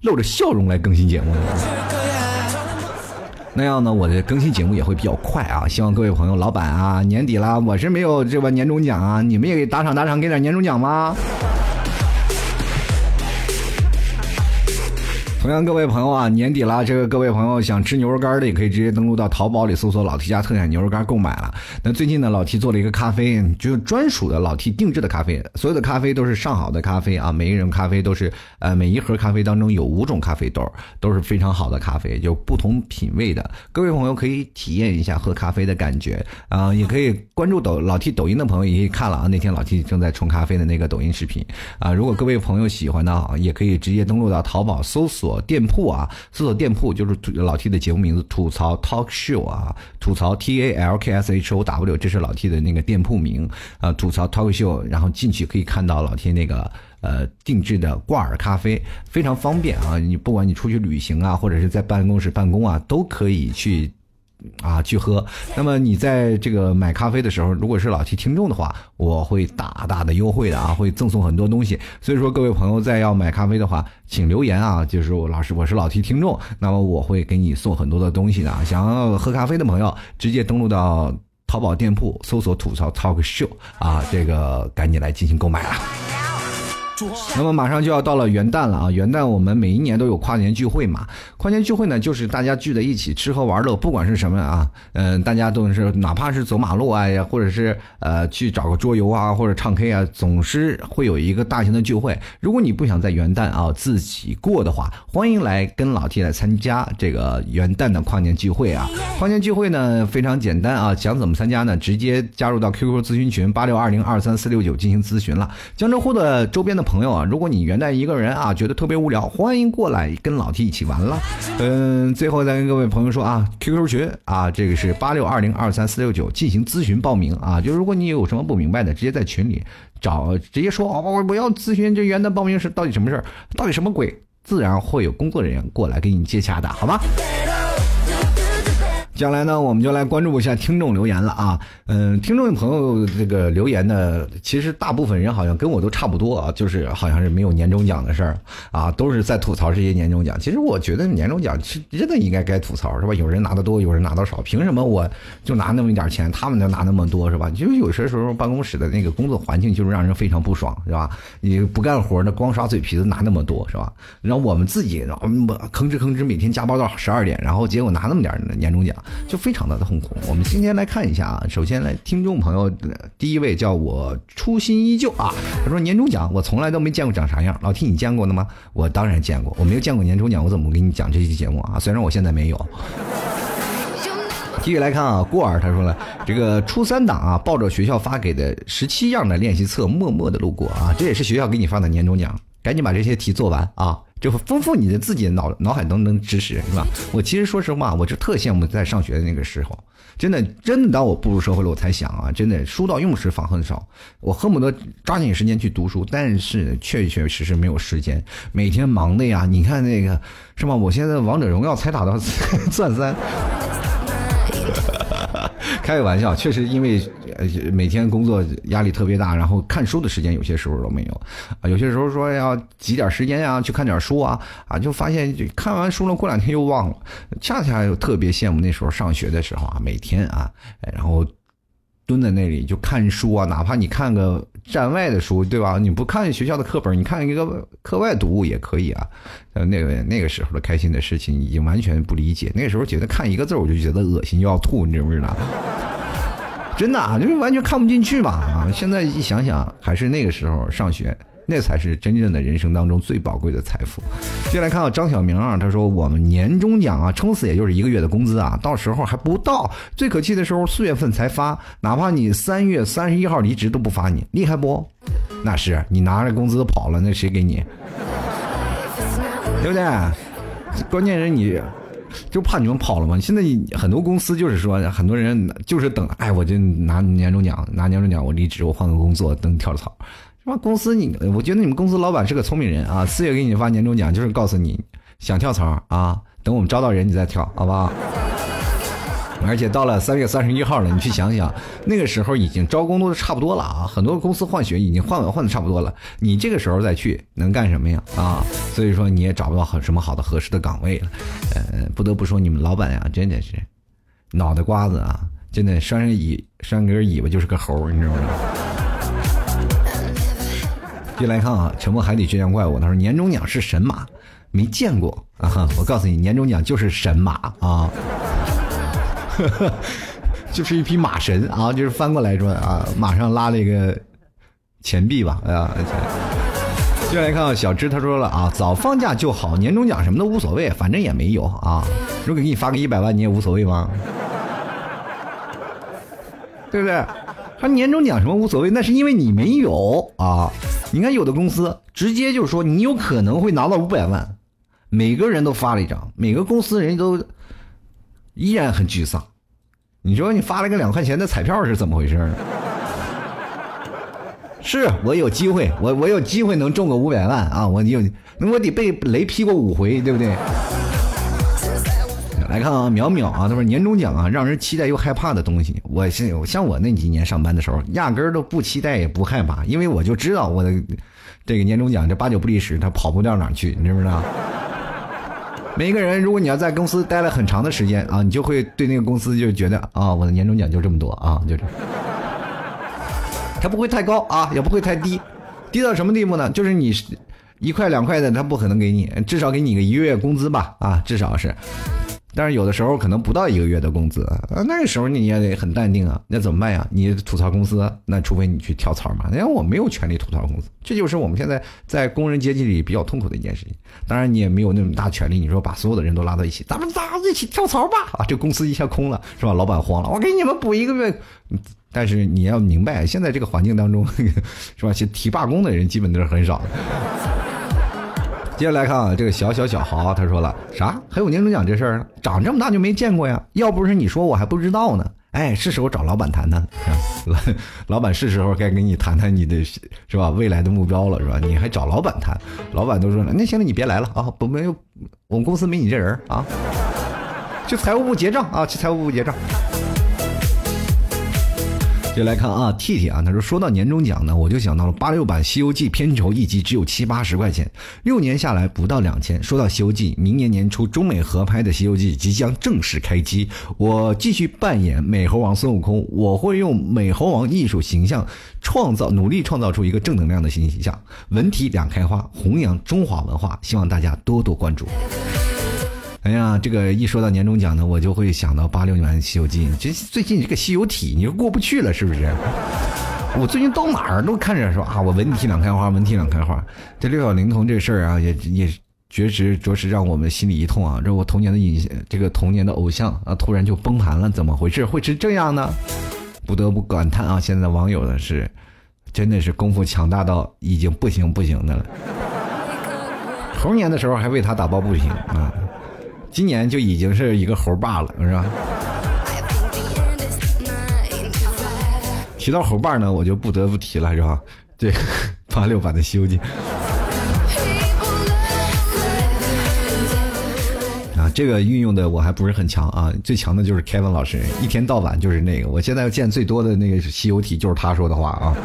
露着笑容来更新节目，那样呢，我的更新节目也会比较快啊！希望各位朋友、老板啊，年底了，我是没有这个年终奖啊，你们也给打赏打赏，给点年终奖吗？同样，各位朋友啊，年底了，这个各位朋友想吃牛肉干的，也可以直接登录到淘宝里搜索“老 T 家特产牛肉干”购买了。那最近呢，老 T 做了一个咖啡，就是专属的老 T 定制的咖啡，所有的咖啡都是上好的咖啡啊，每一种咖啡都是呃，每一盒咖啡当中有五种咖啡豆，都是非常好的咖啡，就不同品味的。各位朋友可以体验一下喝咖啡的感觉啊，也可以关注抖老 T 抖音的朋友也可以看了啊，那天老 T 正在冲咖啡的那个抖音视频啊。如果各位朋友喜欢的啊，也可以直接登录到淘宝搜索。店铺啊，搜索店铺就是老 T 的节目名字“吐槽 Talk Show” 啊，吐槽 T A L K S H O W，这是老 T 的那个店铺名啊，吐槽 Talk Show，然后进去可以看到老 T 那个呃定制的挂耳咖啡，非常方便啊，你不管你出去旅行啊，或者是在办公室办公啊，都可以去。啊，去喝。那么你在这个买咖啡的时候，如果是老提听众的话，我会大大的优惠的啊，会赠送很多东西。所以说，各位朋友在要买咖啡的话，请留言啊，就是我老师，我是老提听众，那么我会给你送很多的东西的。想要喝咖啡的朋友，直接登录到淘宝店铺，搜索“吐槽 Talk Show” 啊，这个赶紧来进行购买了。那么马上就要到了元旦了啊！元旦我们每一年都有跨年聚会嘛。跨年聚会呢，就是大家聚在一起吃喝玩乐，不管是什么啊，嗯，大家都是哪怕是走马路啊，或者是呃去找个桌游啊，或者唱 K 啊，总是会有一个大型的聚会。如果你不想在元旦啊自己过的话，欢迎来跟老 T 来参加这个元旦的跨年聚会啊！跨年聚会呢非常简单啊，想怎么参加呢？直接加入到 QQ 咨询群八六二零二三四六九进行咨询了。江浙沪的周边的。朋友啊，如果你元旦一个人啊，觉得特别无聊，欢迎过来跟老 T 一起玩了。嗯，最后再跟各位朋友说啊，QQ 群啊，这个是八六二零二三四六九进行咨询报名啊。就如果你有什么不明白的，直接在群里找，直接说哦，我要咨询这元旦报名是到底什么事儿，到底什么鬼，自然会有工作人员过来给你接洽的，好吗？将来呢，我们就来关注一下听众留言了啊。嗯，听众朋友这个留言呢，其实大部分人好像跟我都差不多啊，就是好像是没有年终奖的事儿啊，都是在吐槽这些年终奖。其实我觉得年终奖是真的应该该吐槽，是吧？有人拿的多，有人拿的少，凭什么我就拿那么一点钱，他们就拿那么多，是吧？就是有些时候办公室的那个工作环境就是让人非常不爽，是吧？你不干活的，光耍嘴皮子拿那么多，是吧？然后我们自己然后吭哧吭哧每天加班到十二点，然后结果拿那么点年终奖。就非常的痛苦。我们今天来看一下啊，首先来听众朋友，第一位叫我初心依旧啊，他说年终奖我从来都没见过长啥样，老 T 你见过的吗？我当然见过，我没有见过年终奖，我怎么给你讲这期节目啊？虽然我现在没有。继续来看啊，过儿他说了，这个初三党啊，抱着学校发给的十七样的练习册，默默的路过啊，这也是学校给你发的年终奖，赶紧把这些题做完啊，就丰富你的自己脑脑海当中知识是吧？我其实说实话，我就特羡慕在上学的那个时候，真的真的当我步入社会了，我才想啊，真的书到用时方恨少，我恨不得抓紧时间去读书，但是确确实实没有时间，每天忙的呀，你看那个是吧？我现在王者荣耀才打到钻三。开个玩笑，确实因为每天工作压力特别大，然后看书的时间有些时候都没有啊。有些时候说要挤点时间啊，去看点书啊啊，就发现看完书了，过两天又忘了。恰恰又特别羡慕那时候上学的时候啊，每天啊，然后。蹲在那里就看书啊，哪怕你看个站外的书，对吧？你不看学校的课本，你看一个课外读物也可以啊。那个那个时候的开心的事情已经完全不理解。那个时候觉得看一个字我就觉得恶心，就要吐，你知不知道？真的啊，就是完全看不进去吧啊！现在一想想，还是那个时候上学。那才是真正的人生当中最宝贵的财富。接下来看到张小明啊，他说我们年终奖啊，撑死也就是一个月的工资啊，到时候还不到。最可气的时候四月份才发，哪怕你三月三十一号离职都不发你，厉害不？那是你拿着工资跑了，那谁给你？对不对？关键是你就怕你们跑了嘛。现在很多公司就是说，很多人就是等，哎，我就拿年终奖，拿年终奖，我离职，我换个工作，等跳槽。那公司你，我觉得你们公司老板是个聪明人啊！四月给你发年终奖，就是告诉你想跳槽啊，等我们招到人你再跳，好不好？而且到了三月三十一号了，你去想想，那个时候已经招工都差不多了啊，很多公司换血已经换完换的差不多了，你这个时候再去能干什么呀？啊，所以说你也找不到很什么好的合适的岗位了。呃，不得不说你们老板呀，真的是脑袋瓜子啊，真的拴上尾拴根尾巴就是个猴，你知道吗？接来看啊，沉默海底倔强怪物，他说年终奖是神马，没见过啊！我告诉你，年终奖就是神马啊，就是一匹马神啊，就是翻过来说啊，马上拉了一个钱币吧，哎呀！接来看啊，小芝他说了啊，早放假就好，年终奖什么都无所谓，反正也没有啊。如果给你发个一百万，你也无所谓吗？对不对？他年终奖什么无所谓，那是因为你没有啊。你看，有的公司直接就是说你有可能会拿到五百万，每个人都发了一张，每个公司人都依然很沮丧。你说你发了个两块钱的彩票是怎么回事呢？是我有机会，我我有机会能中个五百万啊！我有，我得被雷劈过五回，对不对？来看啊，淼淼啊，他说年终奖啊，让人期待又害怕的东西。我是像我那几年上班的时候，压根儿都不期待也不害怕，因为我就知道我的这个年终奖这八九不离十，他跑不掉哪去，你知不知道？每一个人，如果你要在公司待了很长的时间啊，你就会对那个公司就觉得啊，我的年终奖就这么多啊，就这，他不会太高啊，也不会太低，低到什么地步呢？就是你一块两块的，他不可能给你，至少给你个一个月工资吧，啊，至少是。但是有的时候可能不到一个月的工资，那个时候你也得很淡定啊。那怎么办呀？你吐槽公司，那除非你去跳槽嘛。因为我没有权利吐槽公司，这就是我们现在在工人阶级里比较痛苦的一件事情。当然你也没有那么大权利，你说把所有的人都拉到一起，咱们仨一起跳槽吧啊！这公司一下空了是吧？老板慌了，我给你们补一个月。但是你要明白，现在这个环境当中 是吧？去提罢工的人基本都是很少。接下来看啊，这个小小小豪他说了啥？还有年终奖这事儿呢？长这么大就没见过呀！要不是你说，我还不知道呢。哎，是时候找老板谈谈，老 老板是时候该跟你谈谈你的是吧？未来的目标了是吧？你还找老板谈？老板都说了，那行了，你别来了啊！不没有，我们公司没你这人啊！去财务部结账啊！去财务部结账。就来看啊，T T 啊，他说说到年终奖呢，我就想到了八六版《西游记》片酬一集只有七八十块钱，六年下来不到两千。说到《西游记》，明年年初中美合拍的《西游记》即将正式开机，我继续扮演美猴王孙悟空，我会用美猴王艺术形象创造，努力创造出一个正能量的新形象，文体两开花，弘扬中华文化，希望大家多多关注。哎呀，这个一说到年终奖呢，我就会想到八六年《西游记》。这最近这个《西游体》，你又过不去了，是不是？我最近到哪儿都看着说啊，我文体两开花，文体两开花。这六小龄童这事儿啊，也也确实着实让我们心里一痛啊。这我童年的影，这个童年的偶像啊，突然就崩盘了，怎么回事？会是这样呢？不得不感叹啊，现在的网友的是，真的是功夫强大到已经不行不行的了。猴年的时候还为他打抱不平啊，今年就已经是一个猴爸了，是吧？提到猴爸呢，我就不得不提了，是吧？这八六版的《西游记》这个运用的我还不是很强啊，最强的就是凯文老师，一天到晚就是那个。我现在见最多的那个《西游体》，就是他说的话啊，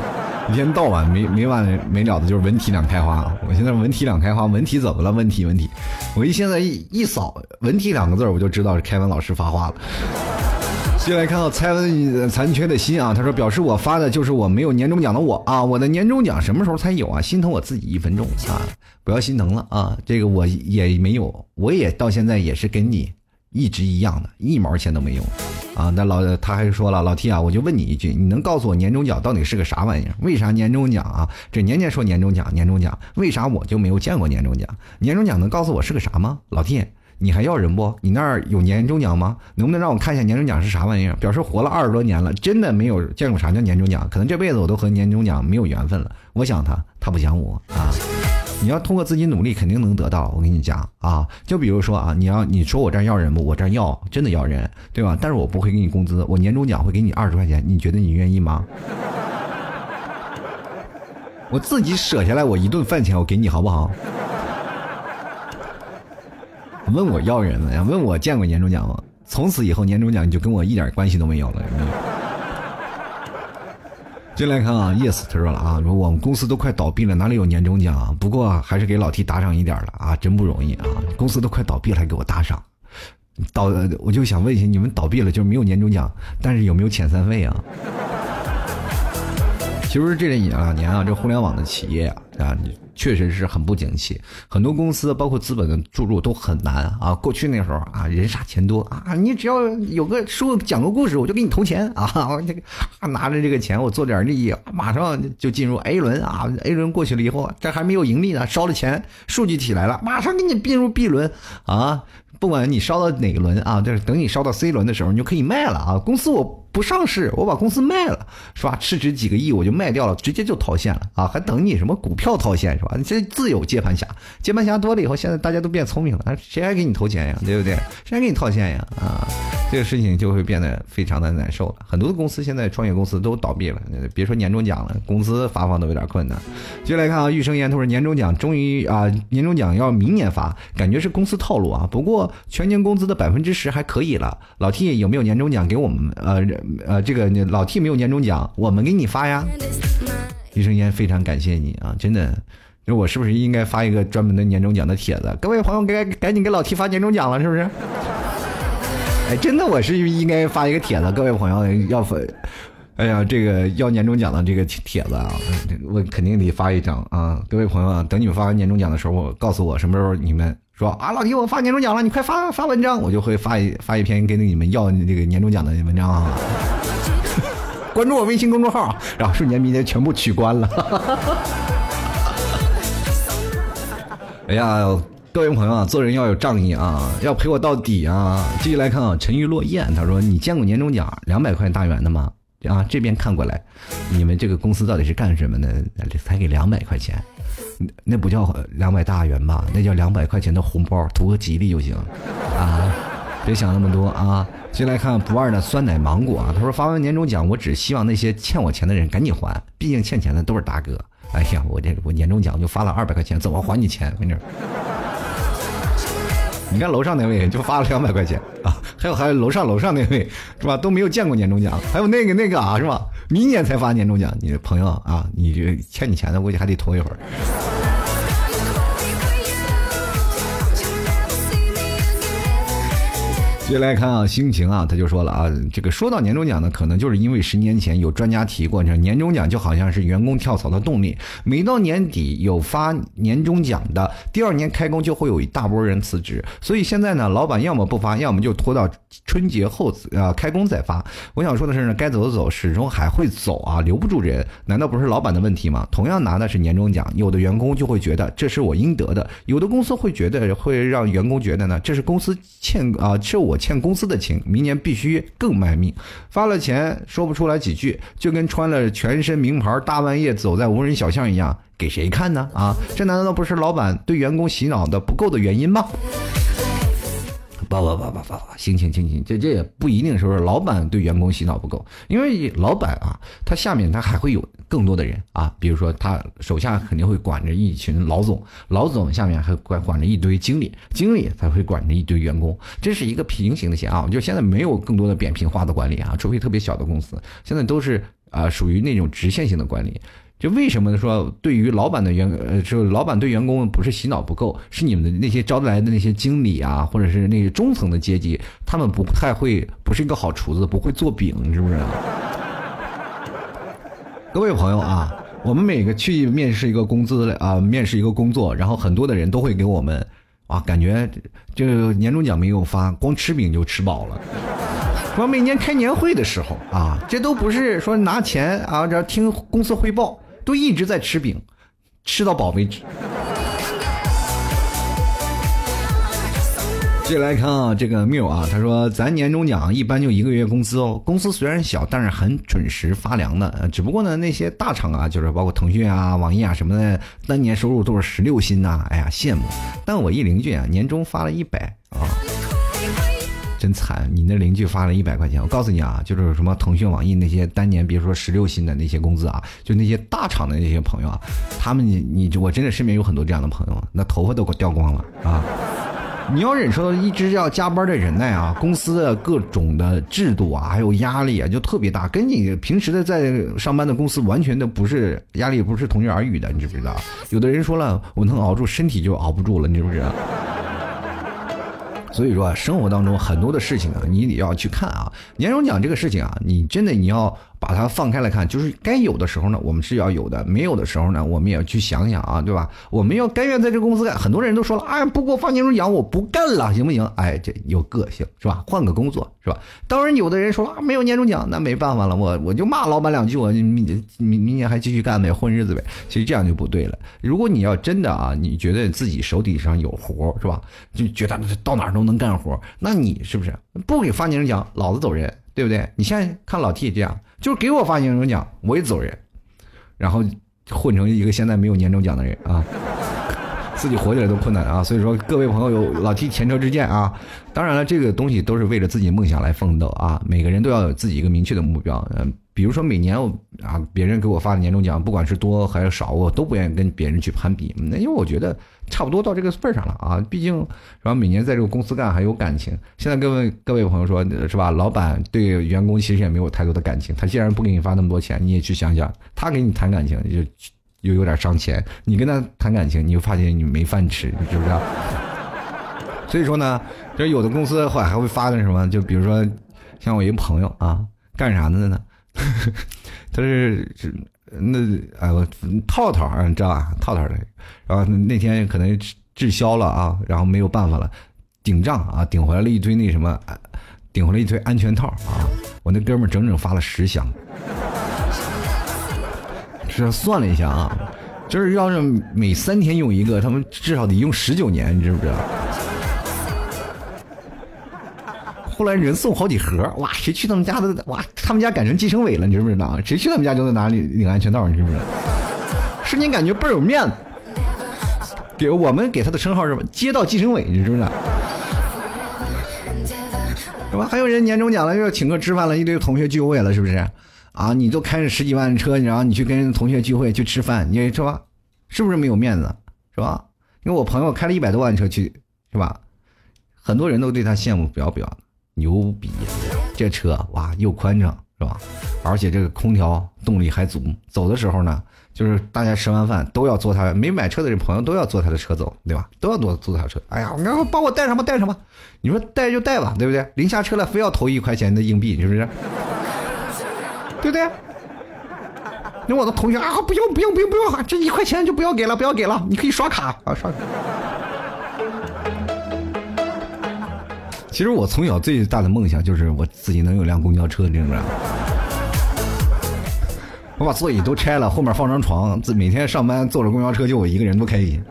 一天到晚没没完没了的，就是文体两开花。我现在文体两开花，文体怎么了？文体文体，我一现在一一扫“文体”两个字，我就知道是凯文老师发话了。接下来看到蔡文残缺的心啊，他说表示我发的就是我没有年终奖的我啊，我的年终奖什么时候才有啊？心疼我自己一分钟啊，不要心疼了啊，这个我也没有，我也到现在也是跟你一直一样的，一毛钱都没有啊。那老他还说了，老 T 啊，我就问你一句，你能告诉我年终奖到底是个啥玩意儿？为啥年终奖啊？这年年说年终奖，年终奖，为啥我就没有见过年终奖？年终奖能告诉我是个啥吗？老 T。你还要人不？你那儿有年终奖吗？能不能让我看一下年终奖是啥玩意儿？表示活了二十多年了，真的没有见过啥叫年终奖，可能这辈子我都和年终奖没有缘分了。我想他，他不想我啊！你要通过自己努力，肯定能得到。我跟你讲啊，就比如说啊，你要你说我这儿要人不？我这儿要，真的要人，对吧？但是我不会给你工资，我年终奖会给你二十块钱，你觉得你愿意吗？我自己舍下来我一顿饭钱，我给你好不好？问我要人了呀？问我见过年终奖吗？从此以后，年终奖你就跟我一点关系都没有了。进来看啊，yes，他说了啊，说我们公司都快倒闭了，哪里有年终奖啊？不过还是给老 T 打赏一点了啊，真不容易啊！公司都快倒闭了，还给我打赏，倒我就想问一下，你们倒闭了就没有年终奖，但是有没有遣散费啊？其实这两年啊，这互联网的企业啊啊。确实是很不景气，很多公司包括资本的注入都很难啊。过去那时候啊，人傻钱多啊，你只要有个说讲个故事，我就给你投钱啊。我这个拿着这个钱，我做点利益，马上就进入 A 轮啊。A 轮过去了以后，这还没有盈利呢，烧了钱，数据起来了，马上给你并入 B 轮啊。不管你烧到哪个轮啊，就是等你烧到 C 轮的时候，你就可以卖了啊。公司我。不上市，我把公司卖了，是吧？市值几个亿，我就卖掉了，直接就套现了啊！还等你什么股票套现是吧？你这自有接盘侠，接盘侠多了以后，现在大家都变聪明了，谁还给你投钱呀？对不对？谁还给你套现呀？啊，这个事情就会变得非常的难受了。很多的公司现在创业公司都倒闭了，别说年终奖了，工资发放都有点困难。接下来看啊，玉生烟他说年终奖终于啊，年终奖要明年发，感觉是公司套路啊。不过全年工资的百分之十还可以了。老 T 有没有年终奖给我们？呃。呃，这个老 T 没有年终奖，我们给你发呀。余生烟非常感谢你啊，真的，那我是不是应该发一个专门的年终奖的帖子？各位朋友，该赶紧给老 T 发年终奖了，是不是？哎，真的，我是应该发一个帖子，各位朋友要发，哎呀，这个要年终奖的这个帖子啊，我肯定得发一张啊。各位朋友啊，等你们发完年终奖的时候，告诉我什么时候你们。说啊，老弟，我发年终奖了，你快发发文章，我就会发一发一篇跟你们要这个年终奖的文章啊。关注我微信公众号，然后瞬间明天全部取关了。哎呀，各位朋友啊，做人要有仗义啊，要陪我到底啊。继续来看啊，沉鱼落雁，他说你见过年终奖两百块大元的吗？啊，这边看过来，你们这个公司到底是干什么的？才给两百块钱？那不叫两百大元吧？那叫两百块钱的红包，图个吉利就行，啊！别想那么多啊！先来看不二的酸奶芒果啊，他说发完年终奖，我只希望那些欠我钱的人赶紧还，毕竟欠钱的都是大哥。哎呀，我这我年终奖就发了二百块钱，怎么还你钱？没事。你看楼上那位就发了两百块钱啊，还有还有楼上楼上那位是吧？都没有见过年终奖，还有那个那个啊是吧？明年才发年终奖，你的朋友啊，你这欠你钱的估计还得拖一会儿。接接来看啊，心情啊，他就说了啊，这个说到年终奖呢，可能就是因为十年前有专家提过，这年终奖就好像是员工跳槽的动力，每到年底有发年终奖的，第二年开工就会有一大波人辞职，所以现在呢，老板要么不发，要么就拖到春节后啊开工再发。我想说的是呢，该走的走，始终还会走啊，留不住人，难道不是老板的问题吗？同样拿的是年终奖，有的员工就会觉得这是我应得的，有的公司会觉得会让员工觉得呢，这是公司欠啊，是我。欠公司的情，明年必须更卖命。发了钱说不出来几句，就跟穿了全身名牌大半夜走在无人小巷一样，给谁看呢？啊，这难道不是老板对员工洗脑的不够的原因吗？不不不不不不，行行行行，这这也不一定是不是老板对员工洗脑不够，因为老板啊，他下面他还会有更多的人啊，比如说他手下肯定会管着一群老总，老总下面还管管着一堆经理，经理才会管着一堆员工，这是一个平行的线啊，就现在没有更多的扁平化的管理啊，除非特别小的公司，现在都是啊属于那种直线性的管理。就为什么说对于老板的员呃，就老板对员工不是洗脑不够，是你们的那些招来的那些经理啊，或者是那些中层的阶级，他们不太会，不是一个好厨子，不会做饼，是不是？各位朋友啊，我们每个去面试一个工资啊，面试一个工作，然后很多的人都会给我们啊，感觉这个年终奖没有发，光吃饼就吃饱了。说每年开年会的时候啊，这都不是说拿钱啊，这听公司汇报。都一直在吃饼，吃到饱为止。接下来看啊，这个缪啊，他说咱年终奖一般就一个月工资哦。公司虽然小，但是很准时发粮的。只不过呢，那些大厂啊，就是包括腾讯啊、网易啊什么的，单年收入都是十六薪呐。哎呀，羡慕。但我一邻居啊，年终发了一百啊。真惨！你那邻居发了一百块钱，我告诉你啊，就是什么腾讯、网易那些单年，比如说十六薪的那些工资啊，就那些大厂的那些朋友啊，他们你你我真的身边有很多这样的朋友，那头发都给我掉光了啊！你要忍受一直要加班的忍耐啊，公司的各种的制度啊，还有压力啊，就特别大，跟你平时的在上班的公司完全的不是压力，不是同日而语的，你知不知道？有的人说了，我能熬住，身体就熬不住了，你知不知道？所以说啊，生活当中很多的事情啊，你得要去看啊。年终奖这个事情啊，你真的你要。把它放开来看，就是该有的时候呢，我们是要有的；没有的时候呢，我们也要去想想啊，对吧？我们要甘愿在这公司干。很多人都说了，哎，不给我发年终奖，我不干了，行不行？哎，这有个性是吧？换个工作是吧？当然，有的人说啊，没有年终奖，那没办法了，我我就骂老板两句，我明明明年还继续干呗，混日子呗。其实这样就不对了。如果你要真的啊，你觉得自己手底上有活是吧？就觉得到哪都能干活，那你是不是不给发年终奖，老子走人？对不对？你现在看老 T 这样，就是给我发年终奖，我也走人，然后混成一个现在没有年终奖的人啊，自己活起来都困难啊。所以说，各位朋友有老 T 前车之鉴啊。当然了，这个东西都是为了自己梦想来奋斗啊。每个人都要有自己一个明确的目标。嗯，比如说每年我啊，别人给我发的年终奖，不管是多还是少，我都不愿意跟别人去攀比。那因为我觉得。差不多到这个份上了啊！毕竟，然后每年在这个公司干还有感情。现在各位各位朋友说，是吧？老板对员工其实也没有太多的感情。他既然不给你发那么多钱，你也去想想，他给你谈感情就又有点伤钱。你跟他谈感情，你就发现你没饭吃，你知不知道？所以说呢，就是有的公司后来还会发个什么？就比如说，像我一个朋友啊，干啥的呢？他是。那哎我套套啊，你知道吧？套套的，然后那天可能滞销了啊，然后没有办法了，顶账啊，顶回来了一堆那什么，顶回来一堆安全套啊。我那哥们整整发了十箱，这算了一下啊，就是要是每三天用一个，他们至少得用十九年，你知不知道？后来人送好几盒，哇！谁去他们家的？哇！他们家改成计生委了，你知不知道？谁去他们家就在哪里领安全套，你知不知道？瞬间感觉倍儿有面子。给我们给他的称号是？街道计生委，你知不知道？是吧？还有人年终奖了，又要请客吃饭了，一堆同学聚会了，是不是？啊！你都开着十几万的车，然后你去跟同学聚会去吃饭，你说是不是没有面子？是吧？因为我朋友开了一百多万车去，是吧？很多人都对他羡慕不要不要的。牛逼，这车哇又宽敞是吧？而且这个空调动力还足，走的时候呢，就是大家吃完饭都要坐他没买车的这朋友都要坐他的车走，对吧？都要坐坐他车。哎呀，然后帮我带上吧，带上吧。你说带就带吧，对不对？临下车了，非要投一块钱的硬币，是不是？对不对？那我的同学啊，不用不用不用不用，这一块钱就不要给了，不要给了，你可以刷卡啊，刷卡。其实我从小最大的梦想就是我自己能有辆公交车，你知道吗？我把座椅都拆了，后面放张床，每天上班坐着公交车就我一个人，多开心。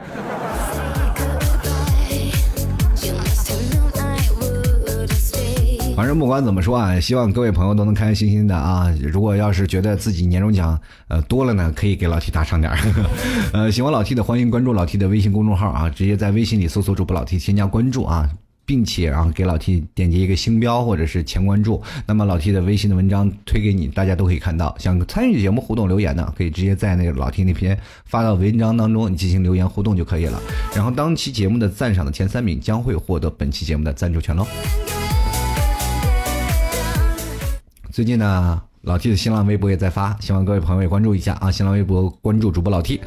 反正不管怎么说啊，希望各位朋友都能开开心心的啊。如果要是觉得自己年终奖呃多了呢，可以给老 T 打赏点儿。呃，喜欢老 T 的欢迎关注老 T 的微信公众号啊，直接在微信里搜索主播老 T 添加关注啊。并且然后，给老 T 点击一个星标或者是前关注，那么老 T 的微信的文章推给你，大家都可以看到。想参与节目互动留言的，可以直接在那个老 T 那篇发到文章当中，你进行留言互动就可以了。然后当期节目的赞赏的前三名将会获得本期节目的赞助权喽。最近呢，老 T 的新浪微博也在发，希望各位朋友也关注一下啊！新浪微博关注主播老 T。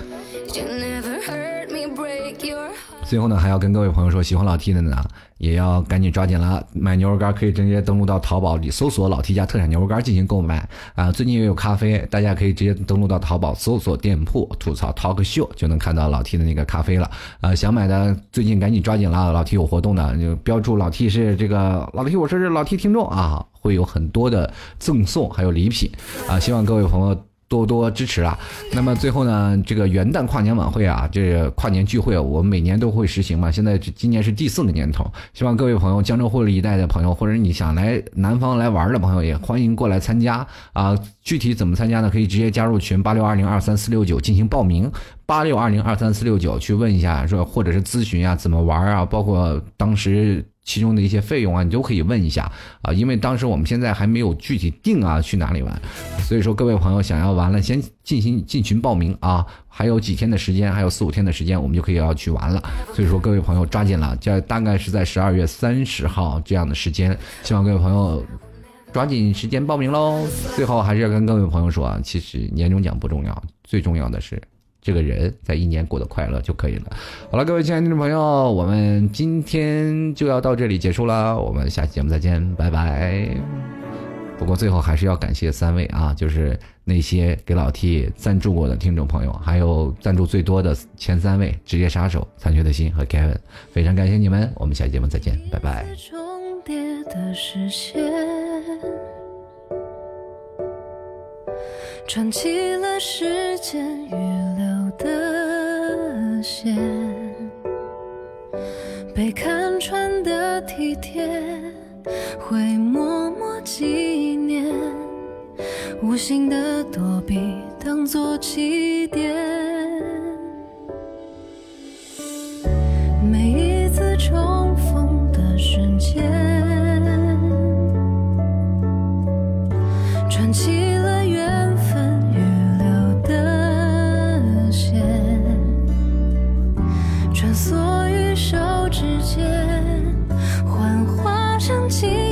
最后呢，还要跟各位朋友说，喜欢老 T 的呢，也要赶紧抓紧了。买牛肉干可以直接登录到淘宝里搜索“老 T 家特产牛肉干”进行购买啊。最近也有咖啡，大家可以直接登录到淘宝搜索店铺“吐槽 Talk Show”，就能看到老 T 的那个咖啡了啊。想买的最近赶紧抓紧了，老 T 有活动的，就标注老 T 是这个老 T，我说是老 T 听众啊，会有很多的赠送还有礼品啊。希望各位朋友。多多支持啊！那么最后呢，这个元旦跨年晚会啊，这个跨年聚会，我们每年都会实行嘛。现在今年是第四个年头，希望各位朋友，江浙沪一带的朋友，或者你想来南方来玩的朋友，也欢迎过来参加啊。具体怎么参加呢？可以直接加入群八六二零二三四六九进行报名，八六二零二三四六九去问一下，说或者是咨询啊，怎么玩啊，包括当时。其中的一些费用啊，你都可以问一下啊，因为当时我们现在还没有具体定啊去哪里玩，所以说各位朋友想要玩了，先进行进群报名啊，还有几天的时间，还有四五天的时间，我们就可以要去玩了。所以说各位朋友抓紧了，这大概是在十二月三十号这样的时间，希望各位朋友抓紧时间报名喽。最后还是要跟各位朋友说啊，其实年终奖不重要，最重要的是。这个人在一年过得快乐就可以了。好了，各位亲爱的听众朋友，我们今天就要到这里结束了，我们下期节目再见，拜拜。不过最后还是要感谢三位啊，就是那些给老 T 赞助过的听众朋友，还有赞助最多的前三位职业杀手残缺的心和 Kevin，非常感谢你们，我们下期节目再见，拜拜。重叠的视线串起了时间预留的线，被看穿的体贴，会默默纪念，无心的躲避当作起点。每一次重逢的瞬间，穿梭于手指间，幻化成情。